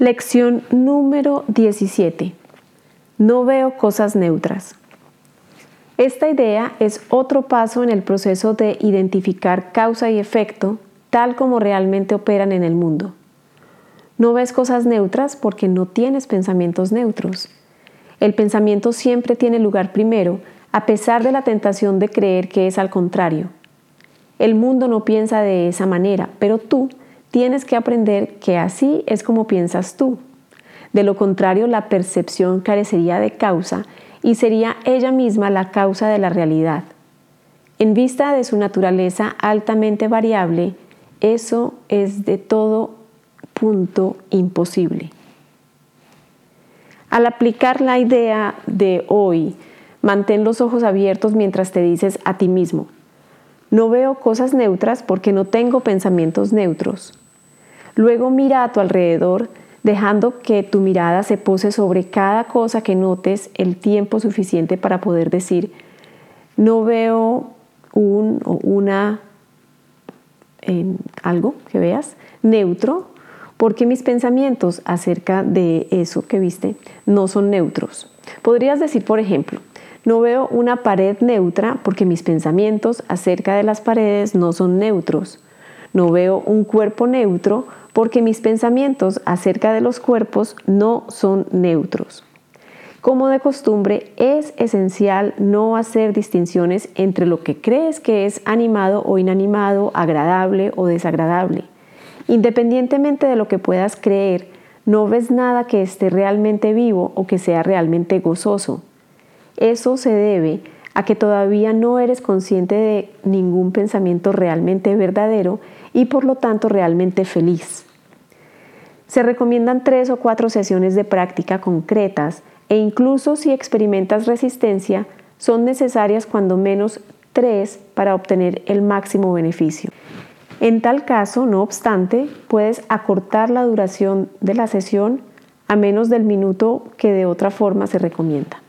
Lección número 17. No veo cosas neutras. Esta idea es otro paso en el proceso de identificar causa y efecto tal como realmente operan en el mundo. No ves cosas neutras porque no tienes pensamientos neutros. El pensamiento siempre tiene lugar primero, a pesar de la tentación de creer que es al contrario. El mundo no piensa de esa manera, pero tú tienes que aprender que así es como piensas tú. De lo contrario, la percepción carecería de causa y sería ella misma la causa de la realidad. En vista de su naturaleza altamente variable, eso es de todo punto imposible. Al aplicar la idea de hoy, mantén los ojos abiertos mientras te dices a ti mismo, no veo cosas neutras porque no tengo pensamientos neutros. Luego mira a tu alrededor, dejando que tu mirada se pose sobre cada cosa que notes el tiempo suficiente para poder decir, no veo un o una en algo que veas neutro, porque mis pensamientos acerca de eso que viste no son neutros. Podrías decir, por ejemplo, no veo una pared neutra porque mis pensamientos acerca de las paredes no son neutros. No veo un cuerpo neutro porque mis pensamientos acerca de los cuerpos no son neutros. Como de costumbre, es esencial no hacer distinciones entre lo que crees que es animado o inanimado, agradable o desagradable. Independientemente de lo que puedas creer, no ves nada que esté realmente vivo o que sea realmente gozoso. Eso se debe a que todavía no eres consciente de ningún pensamiento realmente verdadero y por lo tanto realmente feliz. Se recomiendan tres o cuatro sesiones de práctica concretas e incluso si experimentas resistencia, son necesarias cuando menos tres para obtener el máximo beneficio. En tal caso, no obstante, puedes acortar la duración de la sesión a menos del minuto que de otra forma se recomienda.